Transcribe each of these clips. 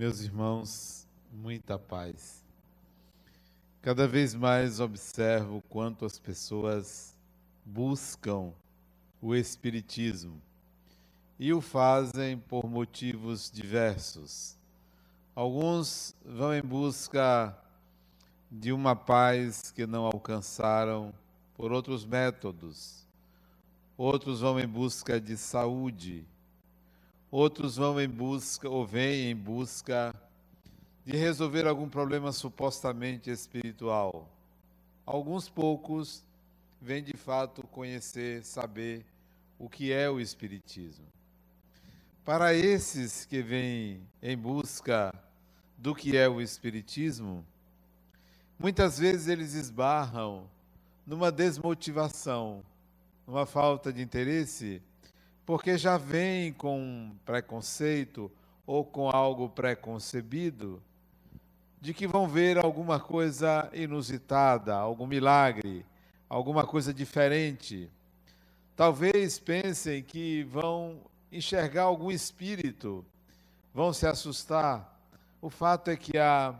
Meus irmãos, muita paz. Cada vez mais observo quanto as pessoas buscam o Espiritismo e o fazem por motivos diversos. Alguns vão em busca de uma paz que não alcançaram por outros métodos. Outros vão em busca de saúde. Outros vão em busca ou vêm em busca de resolver algum problema supostamente espiritual. Alguns poucos vêm de fato conhecer, saber o que é o espiritismo. Para esses que vêm em busca do que é o espiritismo, muitas vezes eles esbarram numa desmotivação, numa falta de interesse, porque já vem com preconceito ou com algo preconcebido de que vão ver alguma coisa inusitada, algum milagre, alguma coisa diferente. Talvez pensem que vão enxergar algum espírito, vão se assustar. O fato é que há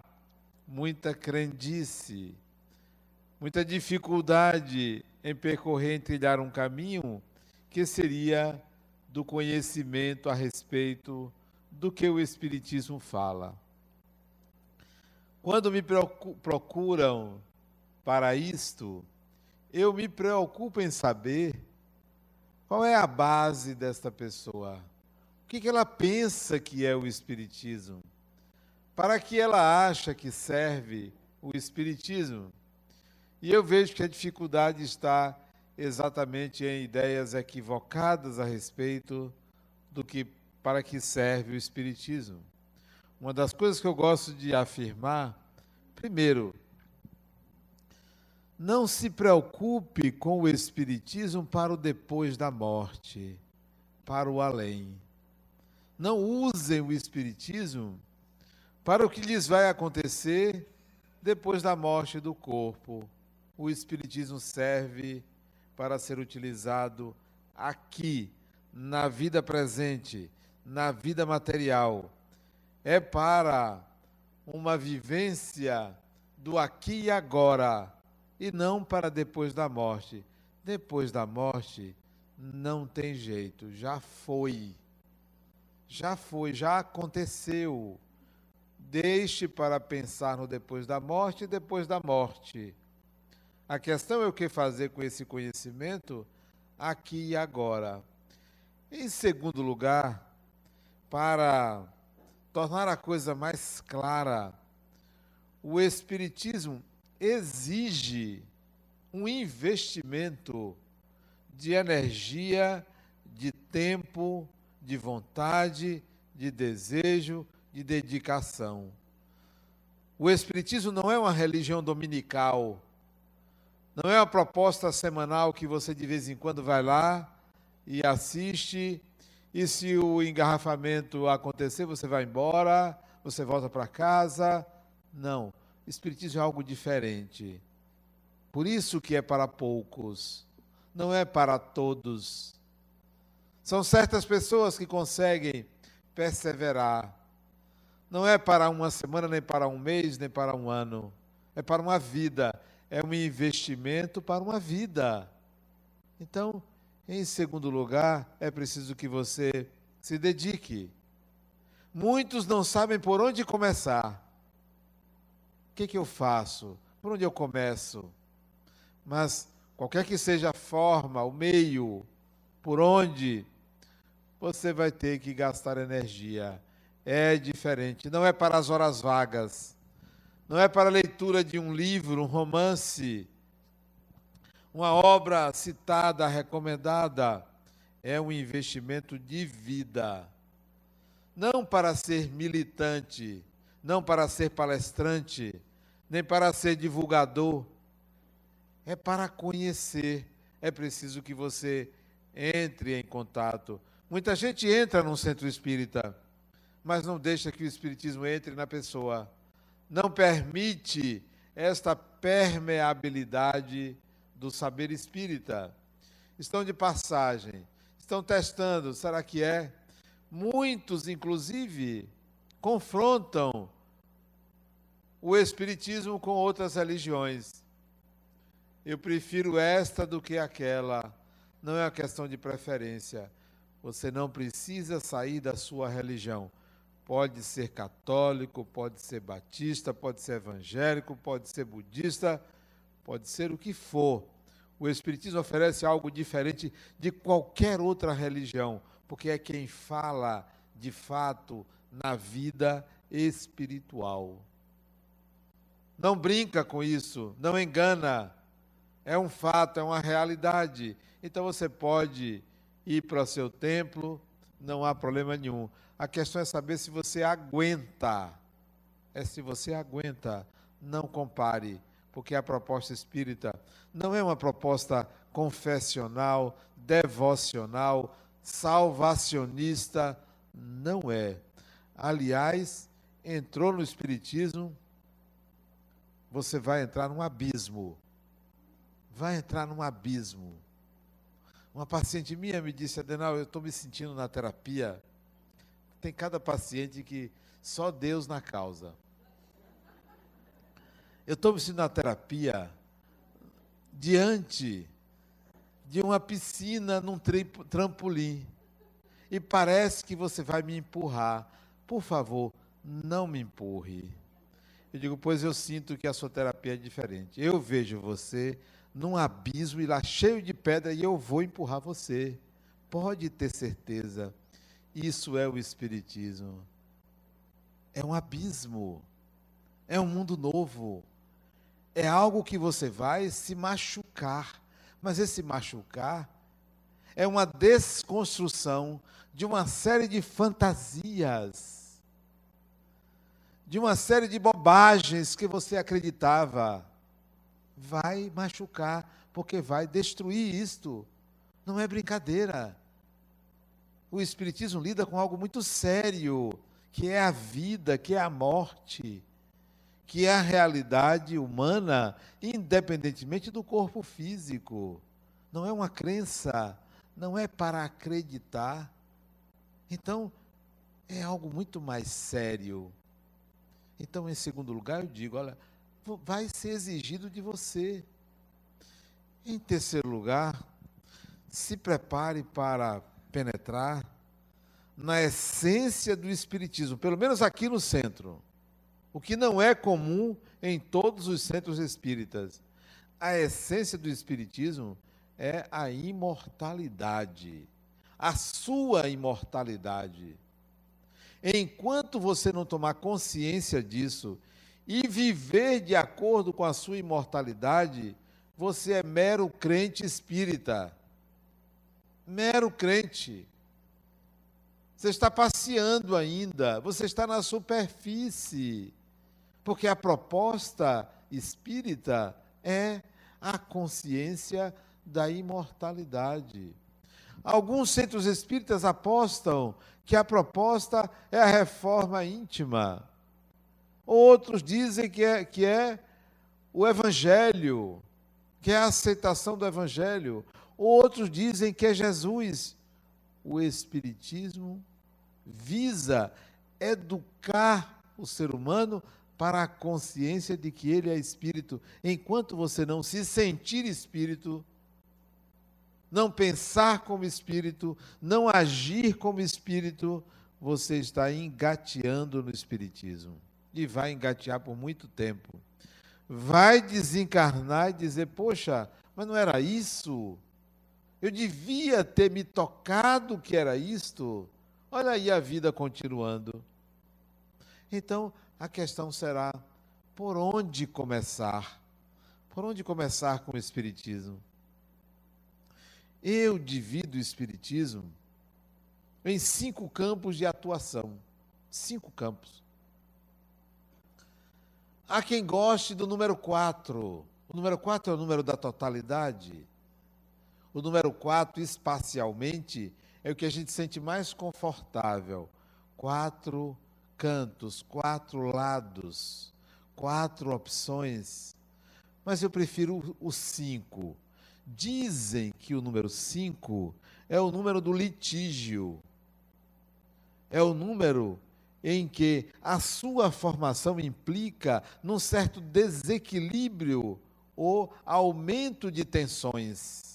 muita crendice, muita dificuldade em percorrer, em trilhar um caminho que seria do conhecimento a respeito do que o Espiritismo fala. Quando me procuram para isto, eu me preocupo em saber qual é a base desta pessoa. O que, ela pensa que é o Espiritismo? Para que ela acha que serve o Espiritismo? E eu vejo que a dificuldade está exatamente em ideias equivocadas a respeito do que para que serve o Espiritismo. Uma das coisas que eu gosto de afirmar, primeiro, não se preocupe com o Espiritismo para o depois da morte, para o além. Não usem o Espiritismo para o que lhes vai acontecer depois da morte do corpo. O Espiritismo serve para ser utilizado aqui, na vida presente, na vida material é para uma vivência do aqui e agora, e não para depois da morte. Depois da morte, não tem jeito, já foi. Já foi, já aconteceu. Deixe para pensar no depois da morte e depois da morte. A questão é o que fazer com esse conhecimento aqui e agora. Em segundo lugar, para tornar a coisa mais clara, o Espiritismo exige um investimento de energia, de tempo, de vontade, de desejo, de dedicação. O Espiritismo não é uma religião dominical, não é uma proposta semanal que você de vez em quando vai lá e assiste e se o engarrafamento acontecer, você vai embora, você volta para casa. Não. Espiritismo é algo diferente. Por isso que é para poucos, não é para todos. São certas pessoas que conseguem perseverar. Não é para uma semana, nem para um mês, nem para um ano. É para uma vida. É um investimento para uma vida. Então, em segundo lugar, é preciso que você se dedique. Muitos não sabem por onde começar. O que, que eu faço? Por onde eu começo? Mas, qualquer que seja a forma, o meio, por onde, você vai ter que gastar energia. É diferente. Não é para as horas vagas. Não é para a leitura de um livro, um romance uma obra citada, recomendada, é um investimento de vida. Não para ser militante, não para ser palestrante, nem para ser divulgador. É para conhecer. É preciso que você entre em contato. Muita gente entra num centro espírita, mas não deixa que o espiritismo entre na pessoa. Não permite esta permeabilidade do saber espírita. Estão de passagem, estão testando, será que é? Muitos, inclusive, confrontam o Espiritismo com outras religiões. Eu prefiro esta do que aquela. Não é uma questão de preferência. Você não precisa sair da sua religião. Pode ser católico, pode ser batista, pode ser evangélico, pode ser budista, pode ser o que for. O Espiritismo oferece algo diferente de qualquer outra religião, porque é quem fala de fato na vida espiritual. Não brinca com isso, não engana. É um fato, é uma realidade. Então você pode ir para o seu templo, não há problema nenhum. A questão é saber se você aguenta. É se você aguenta. Não compare, porque a proposta espírita não é uma proposta confessional, devocional, salvacionista. Não é. Aliás, entrou no Espiritismo você vai entrar num abismo. Vai entrar num abismo. Uma paciente minha me disse, Adenal, eu estou me sentindo na terapia. Tem cada paciente que só Deus na causa. Eu estou me sentindo na terapia diante de uma piscina num trampolim. E parece que você vai me empurrar. Por favor, não me empurre. Eu digo, pois eu sinto que a sua terapia é diferente. Eu vejo você num abismo e lá cheio de pedra e eu vou empurrar você. Pode ter certeza. Isso é o Espiritismo. É um abismo. É um mundo novo. É algo que você vai se machucar. Mas esse machucar é uma desconstrução de uma série de fantasias de uma série de bobagens que você acreditava. Vai machucar, porque vai destruir isto. Não é brincadeira. O Espiritismo lida com algo muito sério, que é a vida, que é a morte, que é a realidade humana, independentemente do corpo físico. Não é uma crença, não é para acreditar. Então, é algo muito mais sério. Então, em segundo lugar, eu digo: olha, vai ser exigido de você. Em terceiro lugar, se prepare para penetrar na essência do Espiritismo, pelo menos aqui no centro, o que não é comum em todos os centros espíritas. A essência do Espiritismo é a imortalidade, a sua imortalidade. Enquanto você não tomar consciência disso e viver de acordo com a sua imortalidade, você é mero crente espírita. Mero crente. Você está passeando ainda, você está na superfície. Porque a proposta espírita é a consciência da imortalidade. Alguns centros espíritas apostam que a proposta é a reforma íntima. Outros dizem que é, que é o evangelho, que é a aceitação do evangelho. Outros dizem que é Jesus. O Espiritismo visa educar o ser humano para a consciência de que ele é espírito. Enquanto você não se sentir espírito, não pensar como espírito, não agir como espírito, você está engateando no espiritismo. E vai engatear por muito tempo. Vai desencarnar e dizer: Poxa, mas não era isso? Eu devia ter me tocado que era isto. Olha aí a vida continuando. Então, a questão será: por onde começar? Por onde começar com o Espiritismo? Eu divido o Espiritismo em cinco campos de atuação. Cinco campos. Há quem goste do número 4. O número 4 é o número da totalidade. O número 4, espacialmente, é o que a gente sente mais confortável. Quatro cantos, quatro lados, quatro opções. Mas eu prefiro o 5 Dizem que o número 5 é o número do litígio. É o número em que a sua formação implica num certo desequilíbrio ou aumento de tensões.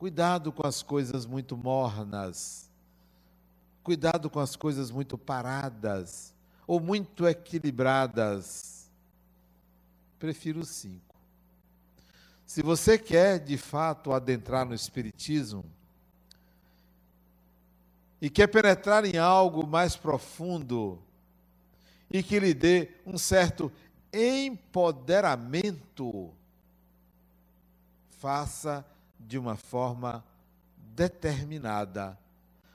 Cuidado com as coisas muito mornas. Cuidado com as coisas muito paradas ou muito equilibradas. Prefiro cinco. Se você quer de fato adentrar no Espiritismo, e quer penetrar em algo mais profundo e que lhe dê um certo empoderamento, faça de uma forma determinada,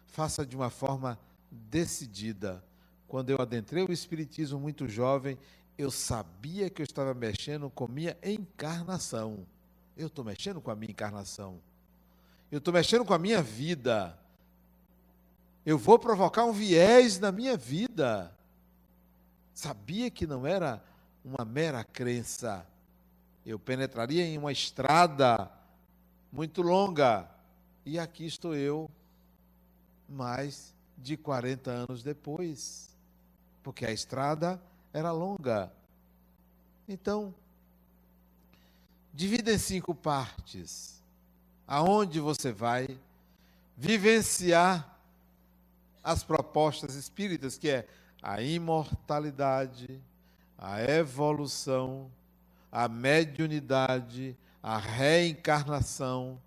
faça de uma forma decidida. Quando eu adentrei o Espiritismo muito jovem, eu sabia que eu estava mexendo com minha encarnação. Eu estou mexendo com a minha encarnação. Eu estou mexendo com a minha vida eu vou provocar um viés na minha vida. Sabia que não era uma mera crença. Eu penetraria em uma estrada muito longa. E aqui estou eu, mais de 40 anos depois. Porque a estrada era longa. Então, divida em cinco partes. Aonde você vai vivenciar as propostas espíritas, que é a imortalidade, a evolução, a mediunidade, a reencarnação.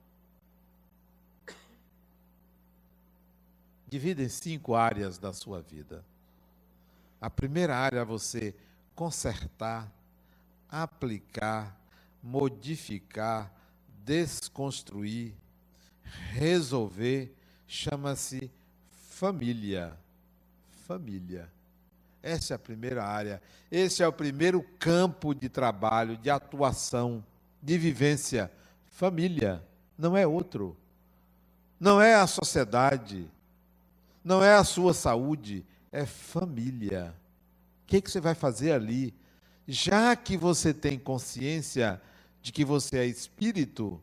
Divida em cinco áreas da sua vida. A primeira área é você consertar, aplicar, modificar, desconstruir, resolver, chama-se família. Família. Essa é a primeira área. Esse é o primeiro campo de trabalho, de atuação, de vivência. Família. Não é outro. Não é a sociedade. Não é a sua saúde. É família. O que, que você vai fazer ali? Já que você tem consciência de que você é espírito,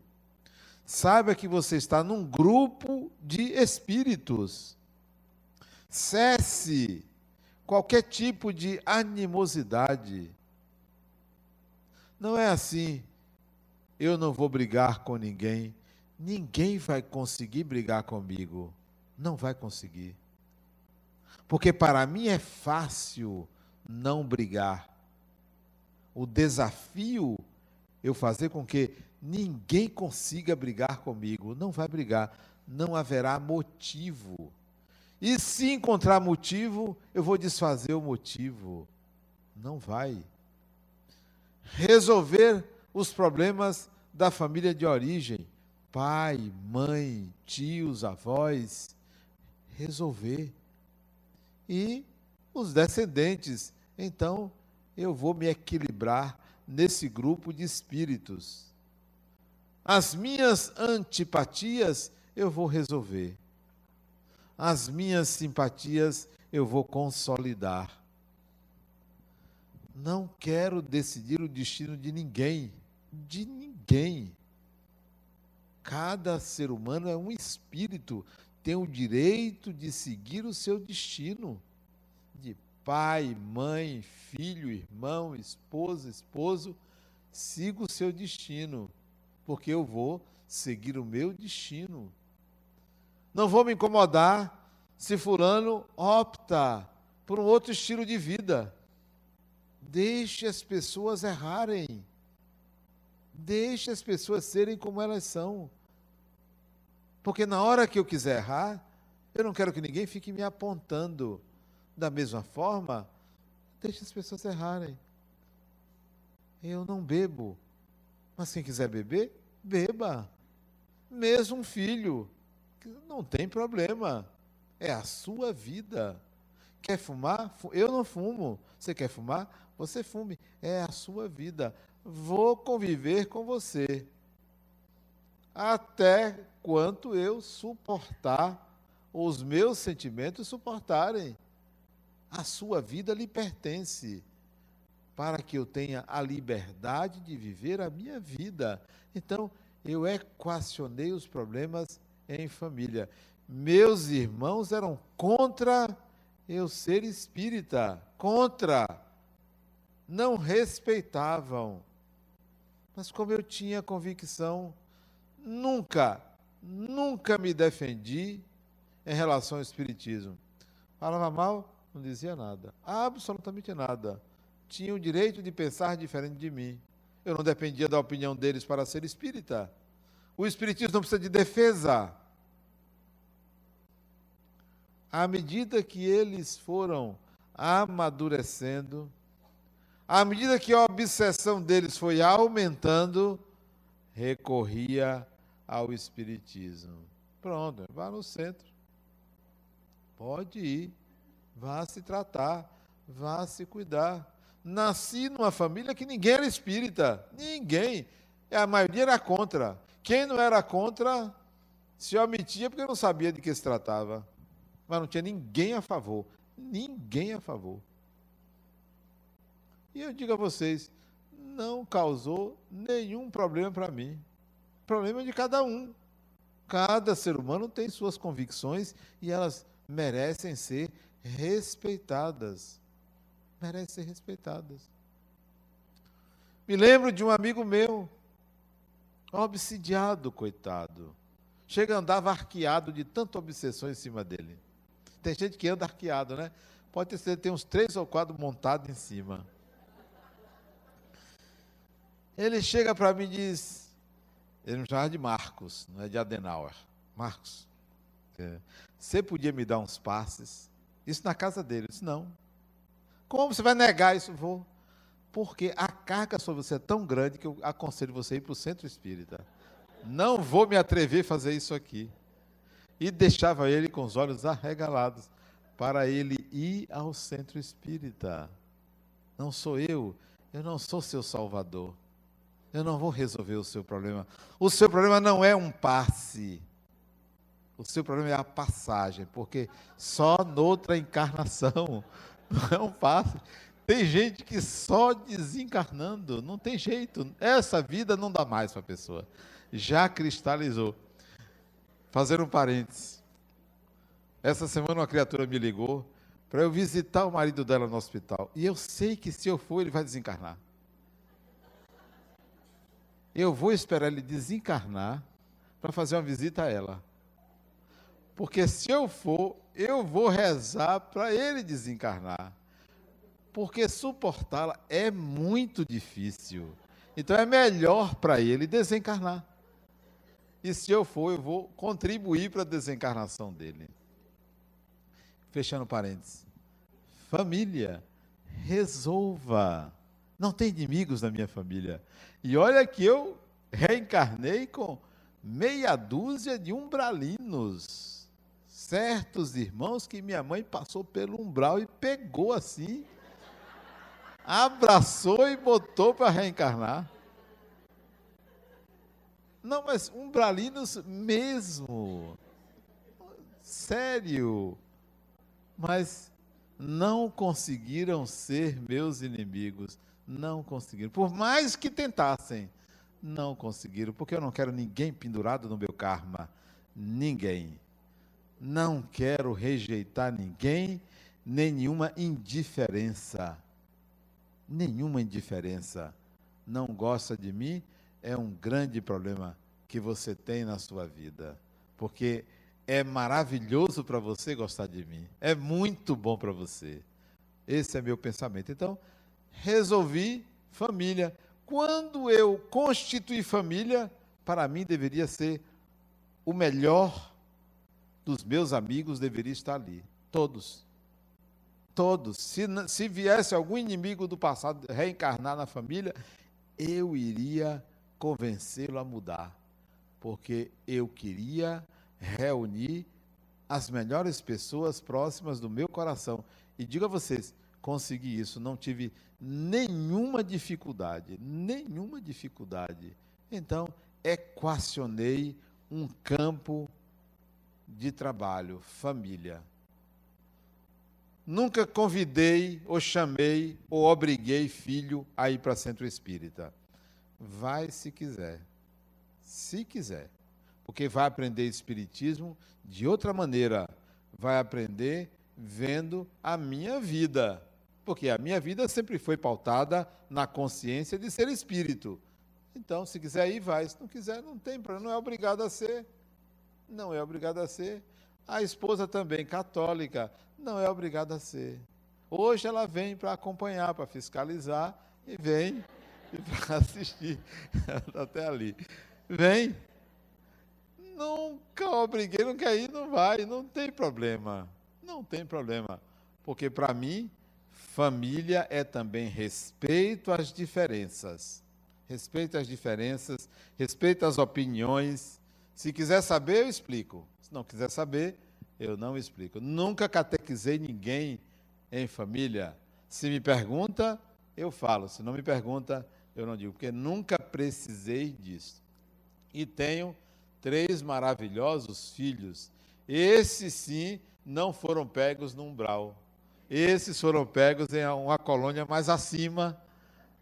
saiba que você está num grupo de espíritos. Cesse qualquer tipo de animosidade. Não é assim. Eu não vou brigar com ninguém. Ninguém vai conseguir brigar comigo. Não vai conseguir. Porque para mim é fácil não brigar. O desafio eu fazer com que ninguém consiga brigar comigo. Não vai brigar. Não haverá motivo. E se encontrar motivo, eu vou desfazer o motivo. Não vai. Resolver os problemas da família de origem, pai, mãe, tios, avós, resolver. E os descendentes. Então, eu vou me equilibrar nesse grupo de espíritos. As minhas antipatias eu vou resolver as minhas simpatias eu vou consolidar. Não quero decidir o destino de ninguém, de ninguém. Cada ser humano é um espírito, tem o direito de seguir o seu destino. De pai, mãe, filho, irmão, esposa, esposo, siga o seu destino, porque eu vou seguir o meu destino. Não vou me incomodar se Fulano opta por um outro estilo de vida. Deixe as pessoas errarem. Deixe as pessoas serem como elas são. Porque na hora que eu quiser errar, eu não quero que ninguém fique me apontando. Da mesma forma, deixe as pessoas errarem. Eu não bebo. Mas quem quiser beber, beba. Mesmo um filho não tem problema. É a sua vida. Quer fumar? Eu não fumo. Você quer fumar? Você fume. É a sua vida. Vou conviver com você. Até quanto eu suportar, os meus sentimentos suportarem. A sua vida lhe pertence. Para que eu tenha a liberdade de viver a minha vida. Então, eu equacionei os problemas em família. Meus irmãos eram contra eu ser espírita, contra. Não respeitavam. Mas como eu tinha convicção, nunca, nunca me defendi em relação ao espiritismo. Falava mal, não dizia nada. Absolutamente nada. Tinha o direito de pensar diferente de mim. Eu não dependia da opinião deles para ser espírita. O espiritismo não precisa de defesa. À medida que eles foram amadurecendo, à medida que a obsessão deles foi aumentando, recorria ao espiritismo. Pronto, vá no centro. Pode ir, vá se tratar, vá se cuidar. Nasci numa família que ninguém era espírita, ninguém. A maioria era contra. Quem não era contra se omitia porque não sabia de que se tratava. Mas não tinha ninguém a favor. Ninguém a favor. E eu digo a vocês, não causou nenhum problema para mim. Problema de cada um. Cada ser humano tem suas convicções e elas merecem ser respeitadas. Merecem ser respeitadas. Me lembro de um amigo meu obsidiado, coitado. Chega, andava arqueado de tanta obsessão em cima dele. Tem gente que anda arqueado, né? Pode ter certeza, tem uns três ou quatro montados em cima. Ele chega para mim e diz, ele me chamava de Marcos, não é de Adenauer. Marcos, é, você podia me dar uns passes? Isso na casa dele. Eu disse, não. Como você vai negar isso? Vou porque a carga sobre você é tão grande que eu aconselho você a ir para o centro espírita. Não vou me atrever a fazer isso aqui. E deixava ele com os olhos arregalados para ele ir ao centro espírita. Não sou eu, eu não sou seu salvador. Eu não vou resolver o seu problema. O seu problema não é um passe. O seu problema é a passagem, porque só noutra encarnação não é um passe. Tem gente que só desencarnando, não tem jeito. Essa vida não dá mais para a pessoa. Já cristalizou. Fazer um parênteses. Essa semana uma criatura me ligou para eu visitar o marido dela no hospital. E eu sei que se eu for, ele vai desencarnar. Eu vou esperar ele desencarnar para fazer uma visita a ela. Porque se eu for, eu vou rezar para ele desencarnar porque suportá-la é muito difícil. Então é melhor para ele desencarnar. E se eu for, eu vou contribuir para a desencarnação dele. Fechando parênteses. Família, resolva. Não tem inimigos na minha família. E olha que eu reencarnei com meia dúzia de umbralinos. Certos irmãos que minha mãe passou pelo umbral e pegou assim abraçou e botou para reencarnar. Não, mas umbralinos mesmo. Sério. Mas não conseguiram ser meus inimigos. Não conseguiram. Por mais que tentassem, não conseguiram. Porque eu não quero ninguém pendurado no meu karma. Ninguém. Não quero rejeitar ninguém, nenhuma indiferença nenhuma indiferença, não gosta de mim, é um grande problema que você tem na sua vida. Porque é maravilhoso para você gostar de mim. É muito bom para você. Esse é meu pensamento. Então, resolvi família. Quando eu constituí família, para mim deveria ser o melhor dos meus amigos, deveria estar ali. Todos. Todos. Se, se viesse algum inimigo do passado reencarnar na família, eu iria convencê-lo a mudar. Porque eu queria reunir as melhores pessoas próximas do meu coração. E digo a vocês, consegui isso, não tive nenhuma dificuldade, nenhuma dificuldade. Então, equacionei um campo de trabalho, família. Nunca convidei, ou chamei, ou obriguei filho a ir para centro espírita. Vai se quiser. Se quiser. Porque vai aprender espiritismo de outra maneira. Vai aprender vendo a minha vida. Porque a minha vida sempre foi pautada na consciência de ser espírito. Então, se quiser ir, vai. Se não quiser, não tem problema. Não é obrigado a ser. Não é obrigado a ser. A esposa também, católica, não é obrigada a ser. Hoje ela vem para acompanhar, para fiscalizar e vem para assistir. Até ali. Vem. Nunca obriguei, não quer ir, não vai, não tem problema. Não tem problema. Porque para mim, família é também respeito às diferenças. Respeito às diferenças, respeito às opiniões. Se quiser saber, eu explico. Se não quiser saber, eu não explico. Nunca catequizei ninguém em família. Se me pergunta, eu falo. Se não me pergunta, eu não digo, porque nunca precisei disso. E tenho três maravilhosos filhos. Esses sim não foram pegos no umbral. Esses foram pegos em uma colônia mais acima,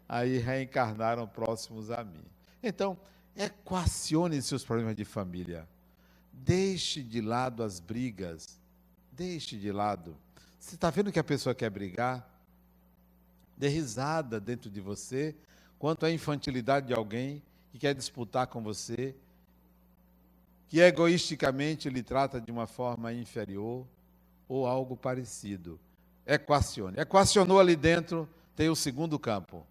aí reencarnaram próximos a mim. Então, equacione seus problemas de família. Deixe de lado as brigas. Deixe de lado. Você está vendo que a pessoa quer brigar? Dê risada dentro de você quanto à infantilidade de alguém que quer disputar com você, que egoisticamente lhe trata de uma forma inferior ou algo parecido. Equacione. Equacionou ali dentro, tem o segundo campo.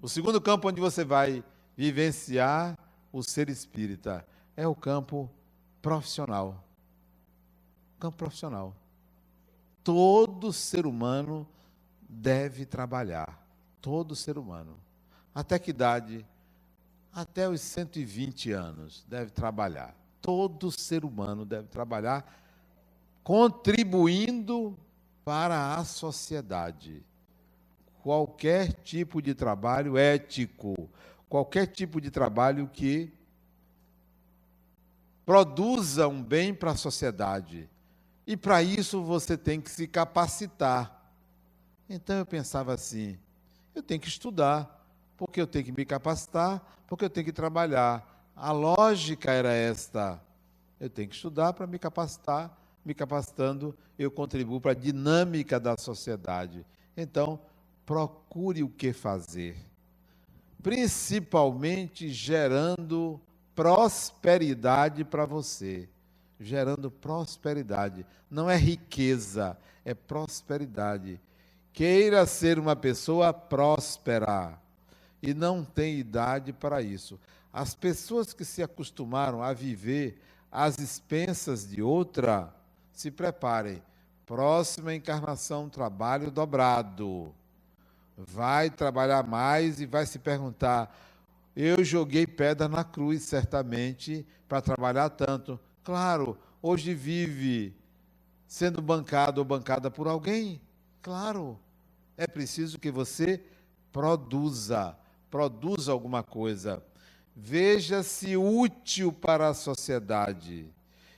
O segundo campo onde você vai vivenciar o ser espírita é o campo profissional. Campo profissional. Todo ser humano deve trabalhar. Todo ser humano. Até que idade? Até os 120 anos deve trabalhar. Todo ser humano deve trabalhar contribuindo para a sociedade. Qualquer tipo de trabalho ético, qualquer tipo de trabalho que produza um bem para a sociedade. E para isso você tem que se capacitar. Então eu pensava assim: eu tenho que estudar, porque eu tenho que me capacitar, porque eu tenho que trabalhar. A lógica era esta: eu tenho que estudar para me capacitar, me capacitando, eu contribuo para a dinâmica da sociedade. Então, procure o que fazer, principalmente gerando prosperidade para você. Gerando prosperidade. Não é riqueza, é prosperidade. Queira ser uma pessoa próspera e não tem idade para isso. As pessoas que se acostumaram a viver às expensas de outra, se preparem. Próxima encarnação, trabalho dobrado. Vai trabalhar mais e vai se perguntar: eu joguei pedra na cruz, certamente, para trabalhar tanto. Claro, hoje vive sendo bancado ou bancada por alguém. Claro, é preciso que você produza, produza alguma coisa. Veja-se útil para a sociedade.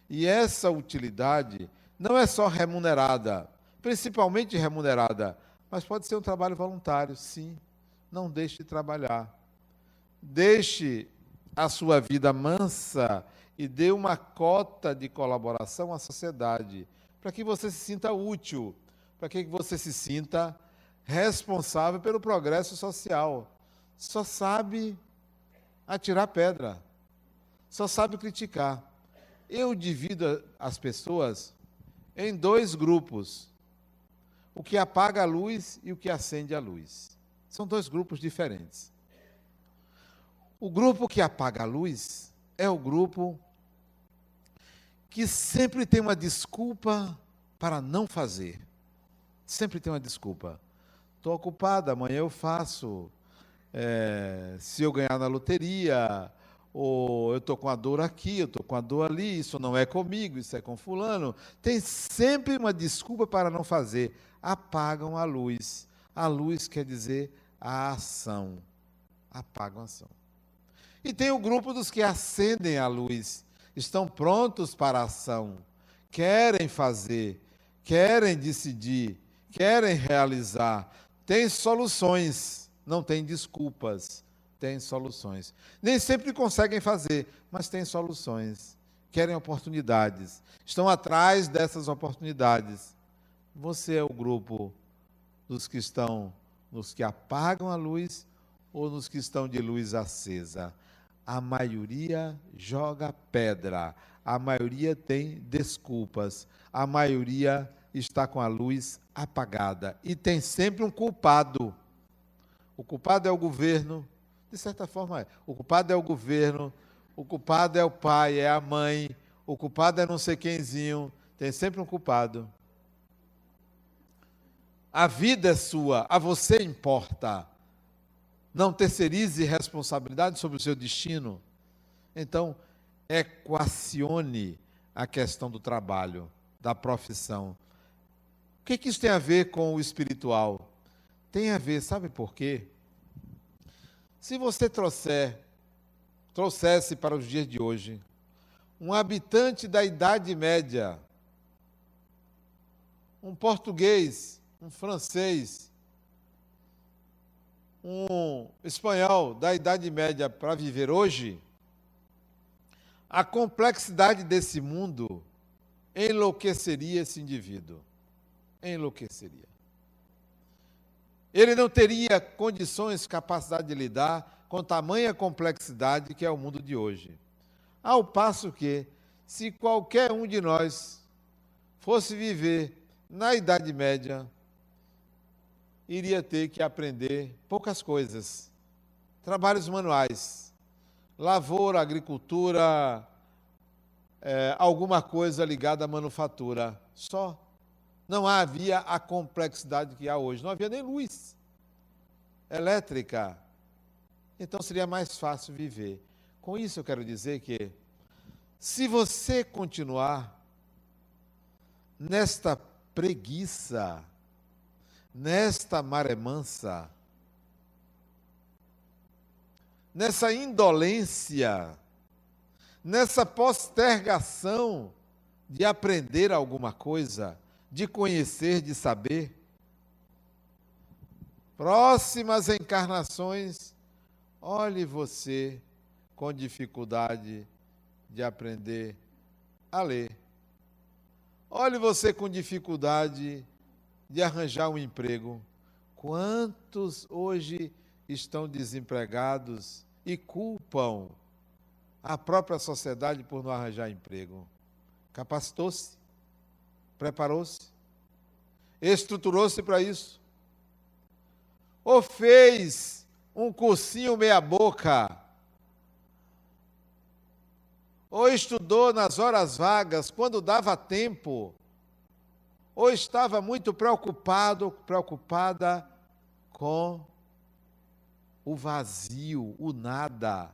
E essa utilidade não é só remunerada, principalmente remunerada, mas pode ser um trabalho voluntário, sim. Não deixe de trabalhar. Deixe a sua vida mansa e dê uma cota de colaboração à sociedade, para que você se sinta útil, para que você se sinta responsável pelo progresso social. Só sabe atirar pedra, só sabe criticar. Eu divido as pessoas em dois grupos: o que apaga a luz e o que acende a luz. São dois grupos diferentes. O grupo que apaga a luz é o grupo que sempre tem uma desculpa para não fazer. Sempre tem uma desculpa. Estou ocupada, amanhã eu faço. É, se eu ganhar na loteria, ou eu estou com a dor aqui, eu estou com a dor ali, isso não é comigo, isso é com fulano. Tem sempre uma desculpa para não fazer. Apagam a luz. A luz quer dizer a ação. Apagam a ação. E tem o grupo dos que acendem a luz, estão prontos para a ação, querem fazer, querem decidir, querem realizar, têm soluções, não têm desculpas, têm soluções. Nem sempre conseguem fazer, mas têm soluções, querem oportunidades, estão atrás dessas oportunidades. Você é o grupo dos que estão nos que apagam a luz ou nos que estão de luz acesa? A maioria joga pedra, a maioria tem desculpas, a maioria está com a luz apagada e tem sempre um culpado. O culpado é o governo, de certa forma é. O culpado é o governo, o culpado é o pai, é a mãe, o culpado é não sei quemzinho, tem sempre um culpado. A vida é sua, a você importa. Não terceirize responsabilidade sobre o seu destino. Então, equacione a questão do trabalho, da profissão. O que, que isso tem a ver com o espiritual? Tem a ver, sabe por quê? Se você trouxer, trouxesse para os dias de hoje, um habitante da Idade Média, um português, um francês, um espanhol da Idade Média para viver hoje, a complexidade desse mundo enlouqueceria esse indivíduo. Enlouqueceria. Ele não teria condições, capacidade de lidar com tamanha complexidade que é o mundo de hoje. Ao passo que, se qualquer um de nós fosse viver na Idade Média, iria ter que aprender poucas coisas. Trabalhos manuais, lavoura, agricultura, é, alguma coisa ligada à manufatura. Só. Não havia a complexidade que há hoje. Não havia nem luz elétrica. Então seria mais fácil viver. Com isso eu quero dizer que, se você continuar nesta preguiça, nesta maré mansa, nessa indolência, nessa postergação de aprender alguma coisa, de conhecer, de saber. Próximas encarnações, olhe você com dificuldade de aprender a ler. Olhe você com dificuldade de arranjar um emprego. Quantos hoje estão desempregados e culpam a própria sociedade por não arranjar emprego? Capacitou-se, preparou-se, estruturou-se para isso, ou fez um cursinho meia-boca, ou estudou nas horas vagas, quando dava tempo, ou estava muito preocupado, preocupada com o vazio, o nada.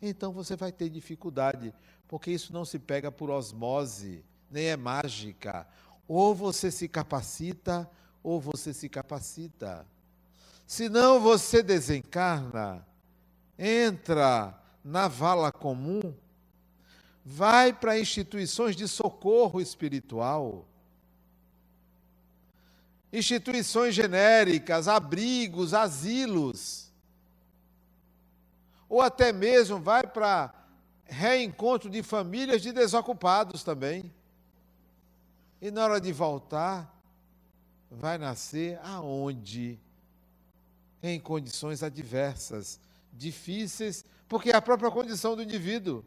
Então você vai ter dificuldade, porque isso não se pega por osmose, nem é mágica. Ou você se capacita, ou você se capacita. Senão você desencarna, entra na vala comum, vai para instituições de socorro espiritual instituições genéricas, abrigos, asilos, ou até mesmo vai para reencontro de famílias de desocupados também. E na hora de voltar, vai nascer aonde? Em condições adversas, difíceis, porque é a própria condição do indivíduo.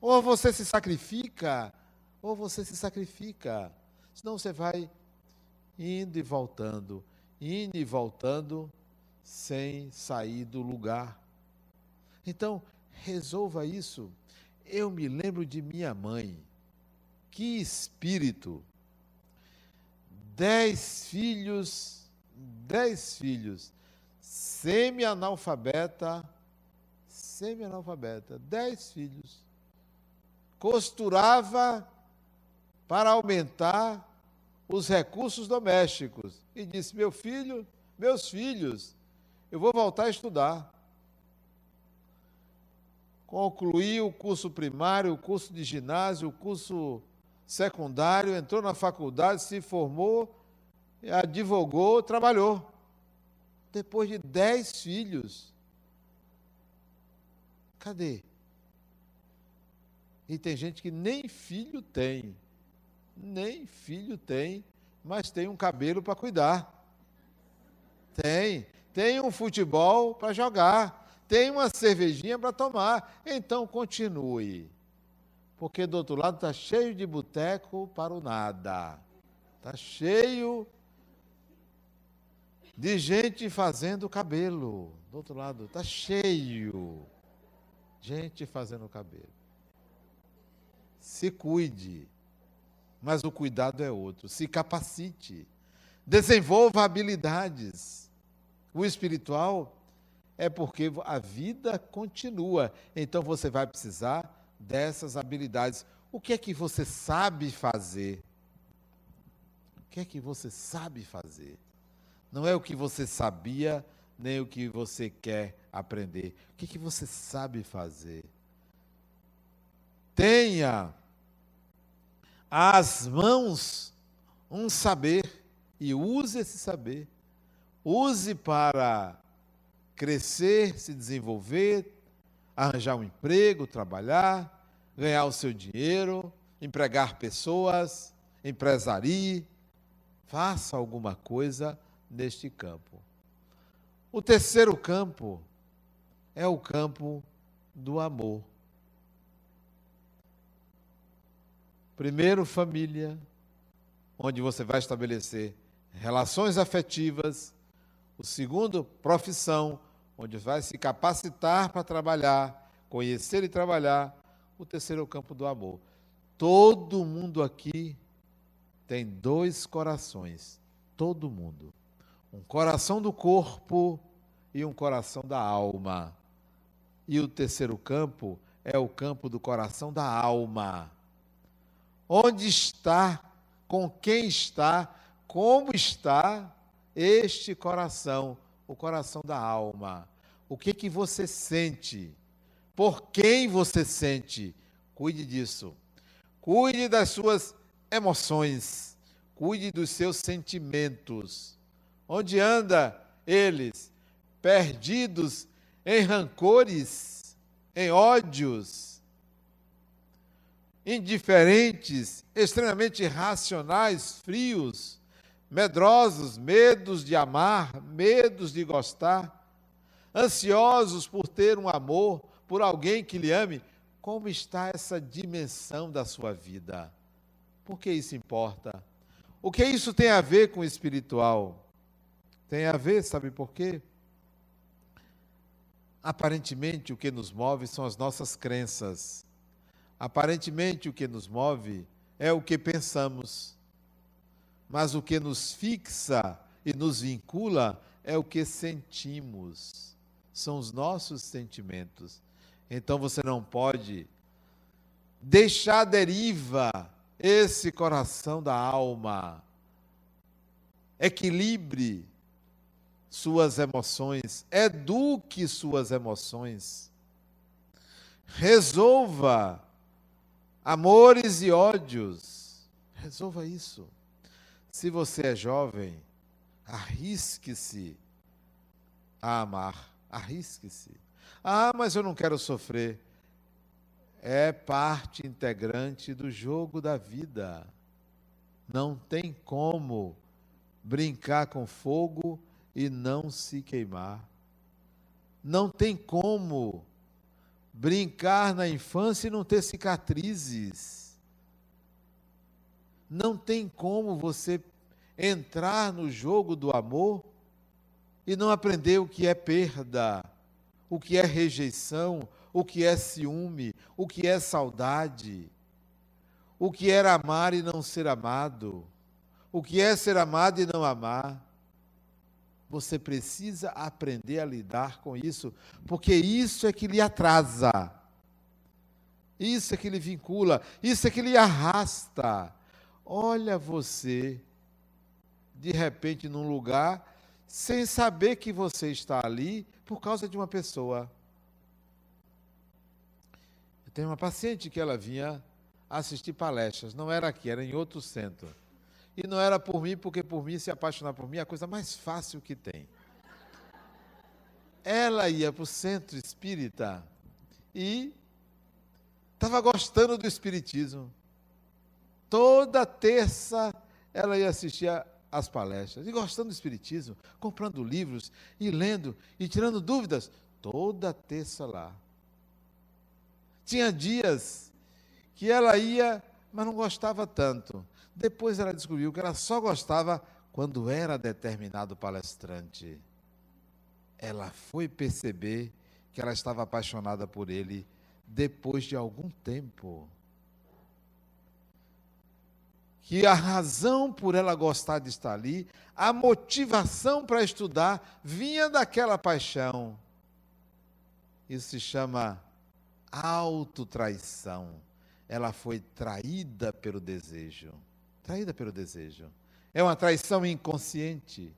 Ou você se sacrifica, ou você se sacrifica. Senão você vai indo e voltando, indo e voltando, sem sair do lugar. Então, resolva isso. Eu me lembro de minha mãe. Que espírito! Dez filhos, dez filhos, semi-analfabeta, semi-analfabeta, dez filhos. Costurava para aumentar os recursos domésticos e disse: Meu filho, meus filhos, eu vou voltar a estudar. Concluiu o curso primário, o curso de ginásio, o curso secundário, entrou na faculdade, se formou, advogou, trabalhou. Depois de dez filhos. Cadê? E tem gente que nem filho tem nem filho tem mas tem um cabelo para cuidar. Tem. Tem um futebol para jogar. Tem uma cervejinha para tomar. Então continue. Porque do outro lado está cheio de boteco para o nada. Está cheio de gente fazendo cabelo. Do outro lado, está cheio. Gente fazendo cabelo. Se cuide. Mas o cuidado é outro. Se capacite. Desenvolva habilidades. O espiritual é porque a vida continua. Então você vai precisar dessas habilidades. O que é que você sabe fazer? O que é que você sabe fazer? Não é o que você sabia, nem o que você quer aprender. O que, é que você sabe fazer? Tenha às mãos um saber e use esse saber. Use para crescer, se desenvolver, arranjar um emprego, trabalhar, ganhar o seu dinheiro, empregar pessoas, empresarie. Faça alguma coisa neste campo. O terceiro campo é o campo do amor. Primeiro, família, onde você vai estabelecer relações afetivas. O segundo, profissão, onde vai se capacitar para trabalhar, conhecer e trabalhar. O terceiro campo do amor. Todo mundo aqui tem dois corações. Todo mundo. Um coração do corpo e um coração da alma. E o terceiro campo é o campo do coração da alma. Onde está, com quem está, como está este coração, o coração da alma. O que que você sente? Por quem você sente? Cuide disso. Cuide das suas emoções. Cuide dos seus sentimentos. Onde anda eles? Perdidos em rancores, em ódios, indiferentes, extremamente irracionais, frios, medrosos, medos de amar, medos de gostar ansiosos por ter um amor, por alguém que lhe ame, como está essa dimensão da sua vida? Por que isso importa? O que isso tem a ver com o espiritual? Tem a ver, sabe por quê? Aparentemente, o que nos move são as nossas crenças. Aparentemente, o que nos move é o que pensamos. Mas o que nos fixa e nos vincula é o que sentimos são os nossos sentimentos. Então você não pode deixar deriva esse coração da alma. Equilibre suas emoções, eduque suas emoções. Resolva amores e ódios. Resolva isso. Se você é jovem, arrisque-se a amar. Arrisque-se. Ah, mas eu não quero sofrer. É parte integrante do jogo da vida. Não tem como brincar com fogo e não se queimar. Não tem como brincar na infância e não ter cicatrizes. Não tem como você entrar no jogo do amor e não aprender o que é perda, o que é rejeição, o que é ciúme, o que é saudade, o que é amar e não ser amado, o que é ser amado e não amar. Você precisa aprender a lidar com isso, porque isso é que lhe atrasa, isso é que lhe vincula, isso é que lhe arrasta. Olha você, de repente, num lugar sem saber que você está ali por causa de uma pessoa. Eu tenho uma paciente que ela vinha assistir palestras, não era aqui, era em outro centro. E não era por mim, porque por mim, se apaixonar por mim, é a coisa mais fácil que tem. Ela ia para o centro espírita e estava gostando do espiritismo. Toda terça ela ia assistir às palestras, e gostando do Espiritismo, comprando livros, e lendo, e tirando dúvidas, toda terça lá. Tinha dias que ela ia, mas não gostava tanto. Depois ela descobriu que ela só gostava quando era determinado palestrante. Ela foi perceber que ela estava apaixonada por ele depois de algum tempo. Que a razão por ela gostar de estar ali, a motivação para estudar, vinha daquela paixão. Isso se chama autotraição. Ela foi traída pelo desejo. Traída pelo desejo. É uma traição inconsciente.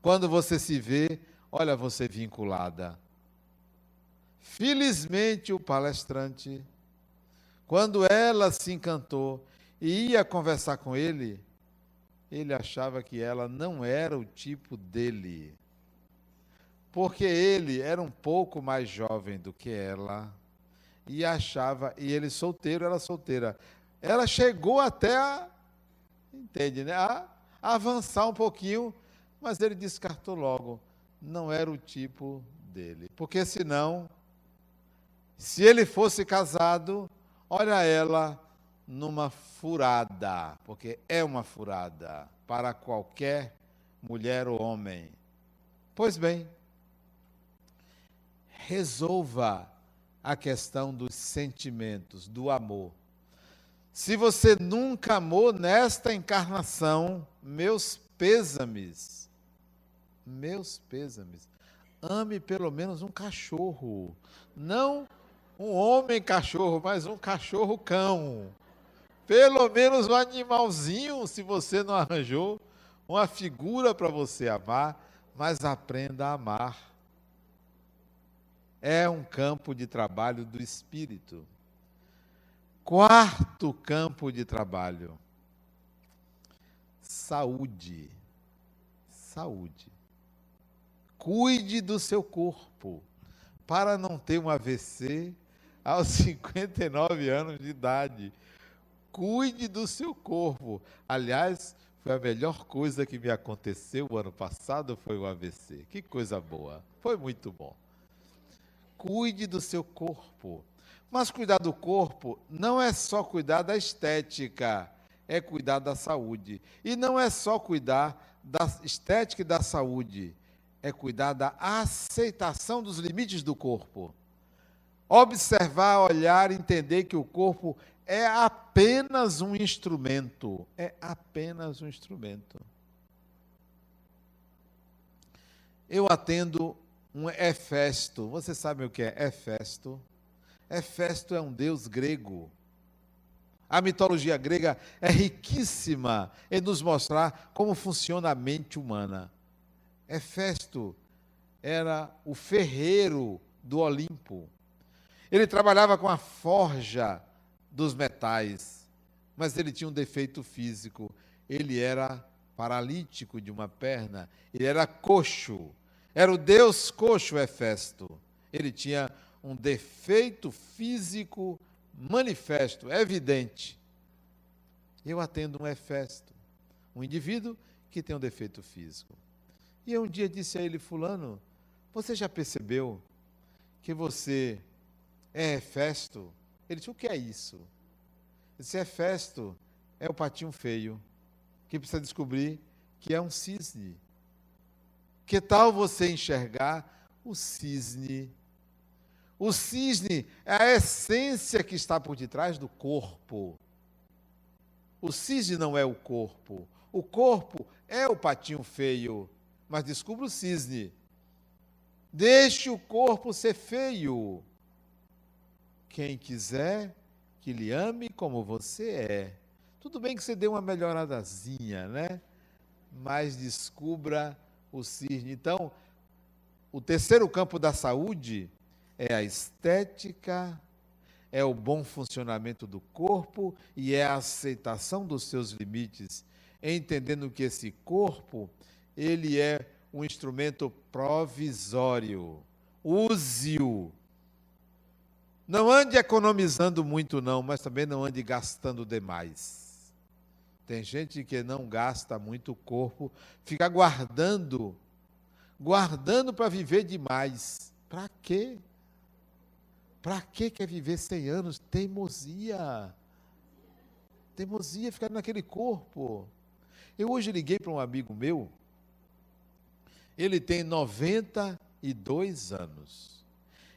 Quando você se vê, olha você vinculada. Felizmente, o palestrante, quando ela se encantou e ia conversar com ele, ele achava que ela não era o tipo dele. Porque ele era um pouco mais jovem do que ela e achava, e ele solteiro, ela solteira. Ela chegou até a, entende, né? A avançar um pouquinho, mas ele descartou logo. Não era o tipo dele. Porque senão, se ele fosse casado, olha ela numa furada, porque é uma furada para qualquer mulher ou homem. Pois bem, resolva a questão dos sentimentos, do amor. Se você nunca amou nesta encarnação, meus pêsames, meus pêsames. Ame pelo menos um cachorro, não um homem cachorro, mas um cachorro cão. Pelo menos um animalzinho, se você não arranjou uma figura para você amar, mas aprenda a amar é um campo de trabalho do espírito. Quarto campo de trabalho: saúde. Saúde. Cuide do seu corpo para não ter um AVC aos 59 anos de idade. Cuide do seu corpo. Aliás, foi a melhor coisa que me aconteceu o ano passado foi o AVC. Que coisa boa. Foi muito bom cuide do seu corpo. Mas cuidar do corpo não é só cuidar da estética, é cuidar da saúde. E não é só cuidar da estética e da saúde, é cuidar da aceitação dos limites do corpo. Observar, olhar, entender que o corpo é apenas um instrumento. É apenas um instrumento. Eu atendo um Hefesto. Você sabe o que é Hefesto? Hefesto é um deus grego. A mitologia grega é riquíssima em nos mostrar como funciona a mente humana. Hefesto era o ferreiro do Olimpo. Ele trabalhava com a forja dos metais, mas ele tinha um defeito físico. Ele era paralítico de uma perna, ele era coxo. Era o Deus coxo Hefesto. Ele tinha um defeito físico manifesto, evidente. Eu atendo um Hefesto, um indivíduo que tem um defeito físico. E eu um dia disse a ele, fulano, você já percebeu que você é Hefesto? Ele disse, o que é isso? Eu disse, Hefesto é o patinho feio, que precisa descobrir que é um cisne. Que tal você enxergar o cisne? O cisne é a essência que está por detrás do corpo. O cisne não é o corpo. O corpo é o patinho feio. Mas descubra o cisne. Deixe o corpo ser feio. Quem quiser que lhe ame como você é. Tudo bem que você dê uma melhoradazinha, né? Mas descubra o cisne. Então, o terceiro campo da saúde é a estética, é o bom funcionamento do corpo e é a aceitação dos seus limites, entendendo que esse corpo, ele é um instrumento provisório. Use-o. Não ande economizando muito não, mas também não ande gastando demais. Tem gente que não gasta muito o corpo, fica guardando, guardando para viver demais. Para quê? Para que quer viver 100 anos? Teimosia. Teimosia ficar naquele corpo. Eu hoje liguei para um amigo meu, ele tem 92 anos.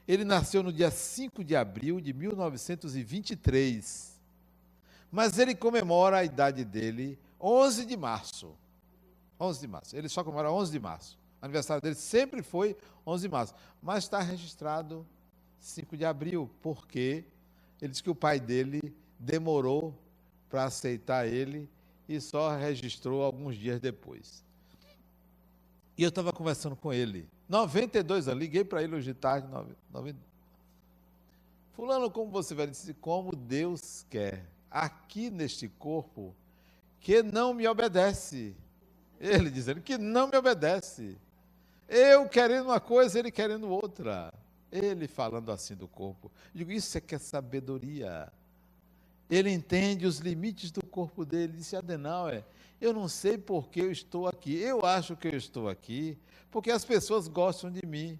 Ele nasceu no dia 5 de abril de 1923. Mas ele comemora a idade dele 11 de março. 11 de março. Ele só comemora 11 de março. O aniversário dele sempre foi 11 de março. Mas está registrado 5 de abril, porque ele disse que o pai dele demorou para aceitar ele e só registrou alguns dias depois. E eu estava conversando com ele. 92 anos, liguei para ele hoje de tarde. 90, Fulano, como você vai? Ele disse, como Deus quer. Aqui neste corpo, que não me obedece. Ele dizendo que não me obedece. Eu querendo uma coisa, ele querendo outra. Ele falando assim do corpo. Eu digo, isso é que é sabedoria. Ele entende os limites do corpo dele. Disse Adenauer, eu não sei por que eu estou aqui. Eu acho que eu estou aqui porque as pessoas gostam de mim.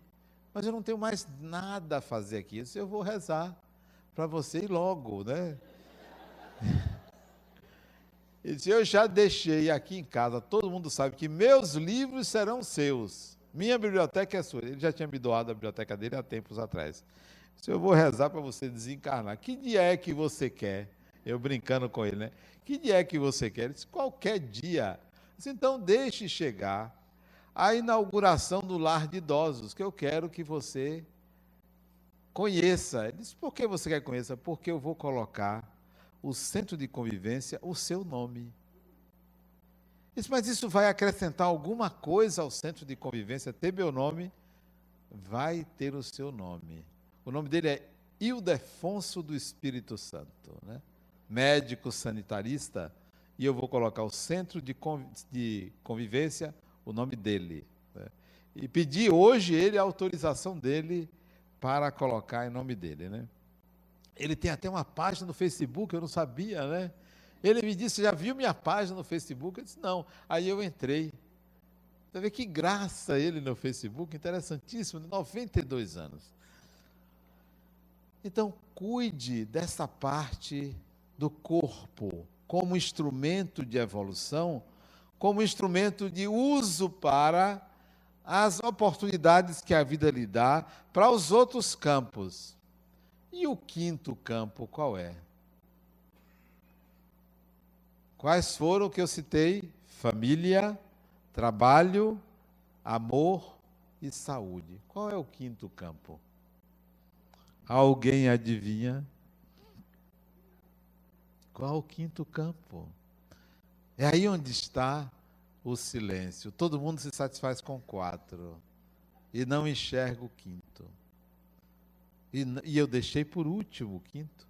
Mas eu não tenho mais nada a fazer aqui. Eu, vou rezar para você logo, né? Ele eu já deixei aqui em casa, todo mundo sabe que meus livros serão seus. Minha biblioteca é sua. Ele já tinha me doado a biblioteca dele há tempos atrás. Se eu vou rezar para você desencarnar, que dia é que você quer? Eu brincando com ele, né? Que dia é que você quer? Ele disse, qualquer dia. Disse, então deixe chegar a inauguração do lar de idosos, que eu quero que você conheça. Ele disse, por que você quer conhecer? Porque eu vou colocar o centro de convivência, o seu nome. Disse, mas isso vai acrescentar alguma coisa ao centro de convivência? Ter meu nome? Vai ter o seu nome. O nome dele é Ildefonso do Espírito Santo. Né? Médico sanitarista, e eu vou colocar o centro de, convivência, o nome dele. Né? E pedir hoje ele a autorização dele para colocar em nome dele. Né? Ele tem até uma página no Facebook, eu não sabia, né? Ele me disse, já viu minha página no Facebook? Eu disse, não. Aí eu entrei. Você vê que graça ele no Facebook, interessantíssimo, 92 anos. Então, cuide dessa parte do corpo como instrumento de evolução, como instrumento de uso para as oportunidades que a vida lhe dá para os outros campos. E o quinto campo qual é? Quais foram que eu citei? Família, trabalho, amor e saúde. Qual é o quinto campo? Alguém adivinha? Qual o quinto campo? É aí onde está o silêncio. Todo mundo se satisfaz com quatro e não enxerga o quinto. E, e eu deixei por último o quinto.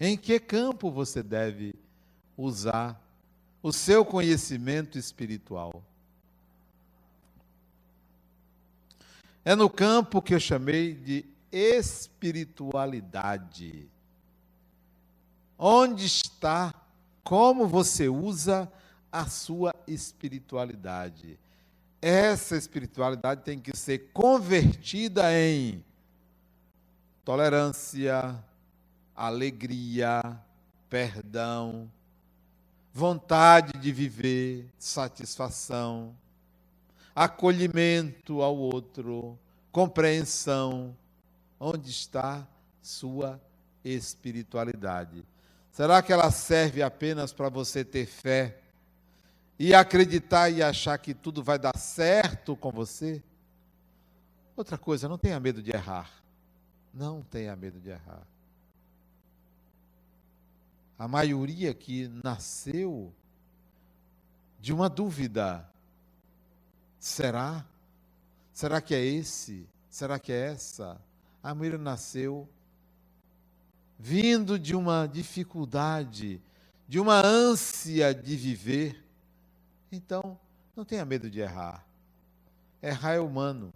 Em que campo você deve usar o seu conhecimento espiritual? É no campo que eu chamei de espiritualidade. Onde está, como você usa a sua espiritualidade. Essa espiritualidade tem que ser convertida em tolerância, alegria, perdão, vontade de viver, satisfação, acolhimento ao outro, compreensão. Onde está sua espiritualidade? Será que ela serve apenas para você ter fé e acreditar e achar que tudo vai dar certo com você? Outra coisa, não tenha medo de errar. Não tenha medo de errar. A maioria que nasceu de uma dúvida: será? Será que é esse? Será que é essa? A maioria nasceu vindo de uma dificuldade, de uma ânsia de viver. Então, não tenha medo de errar. Errar é humano.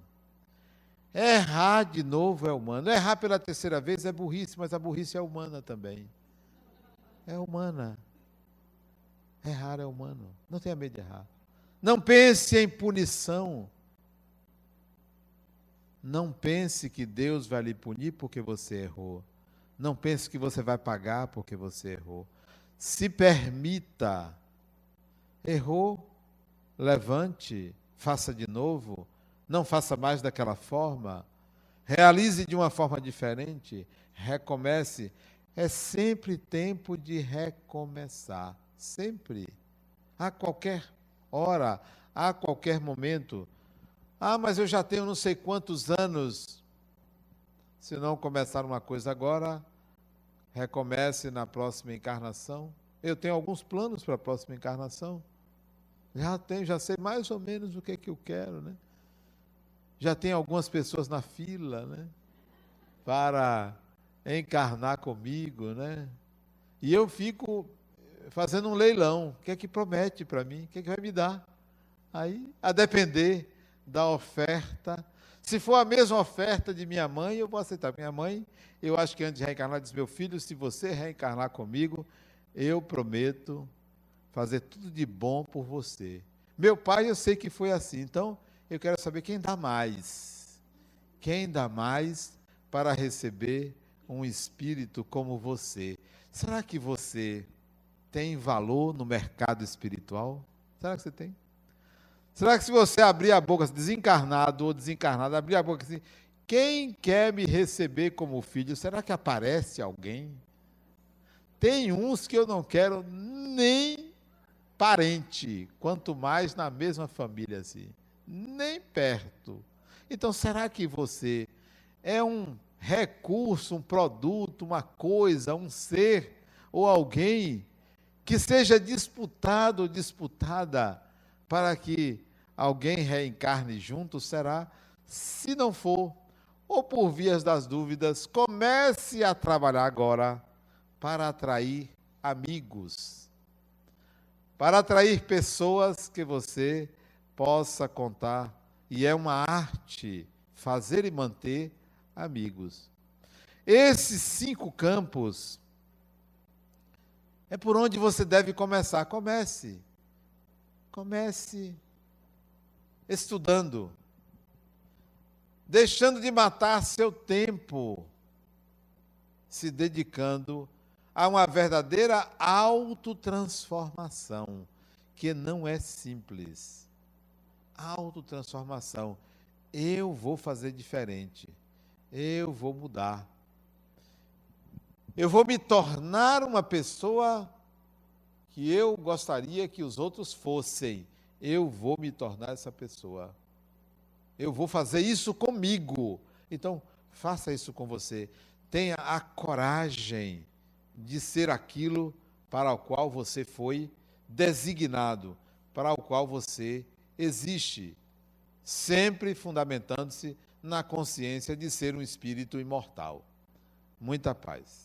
Errar de novo é humano. Errar pela terceira vez é burrice, mas a burrice é humana também. É humana. Errar é humano. Não tenha medo de errar. Não pense em punição. Não pense que Deus vai lhe punir porque você errou. Não pense que você vai pagar porque você errou. Se permita. Errou, levante, faça de novo. Não faça mais daquela forma. Realize de uma forma diferente. Recomece. É sempre tempo de recomeçar. Sempre. A qualquer hora, a qualquer momento. Ah, mas eu já tenho não sei quantos anos. Se não começar uma coisa agora, recomece na próxima encarnação. Eu tenho alguns planos para a próxima encarnação. Já tenho, já sei mais ou menos o que é que eu quero, né? Já tem algumas pessoas na fila, né? Para encarnar comigo, né? E eu fico fazendo um leilão. O que é que promete para mim? O que é que vai me dar? Aí, a depender da oferta. Se for a mesma oferta de minha mãe, eu vou aceitar. Minha mãe, eu acho que antes de reencarnar, disse: Meu filho, se você reencarnar comigo, eu prometo fazer tudo de bom por você. Meu pai, eu sei que foi assim. Então, eu quero saber quem dá mais. Quem dá mais para receber um espírito como você? Será que você tem valor no mercado espiritual? Será que você tem? Será que se você abrir a boca, desencarnado ou desencarnado, abrir a boca assim, quem quer me receber como filho? Será que aparece alguém? Tem uns que eu não quero nem parente, quanto mais na mesma família assim, nem perto. Então, será que você é um recurso, um produto, uma coisa, um ser ou alguém que seja disputado ou disputada para que alguém reencarne junto, será, se não for, ou por vias das dúvidas, comece a trabalhar agora para atrair amigos, para atrair pessoas que você possa contar. E é uma arte fazer e manter amigos. Esses cinco campos é por onde você deve começar. Comece. Comece estudando. Deixando de matar seu tempo. Se dedicando a uma verdadeira autotransformação, que não é simples. Autotransformação. Eu vou fazer diferente. Eu vou mudar. Eu vou me tornar uma pessoa que eu gostaria que os outros fossem. Eu vou me tornar essa pessoa. Eu vou fazer isso comigo. Então, faça isso com você. Tenha a coragem de ser aquilo para o qual você foi designado, para o qual você existe, sempre fundamentando-se na consciência de ser um espírito imortal. Muita paz.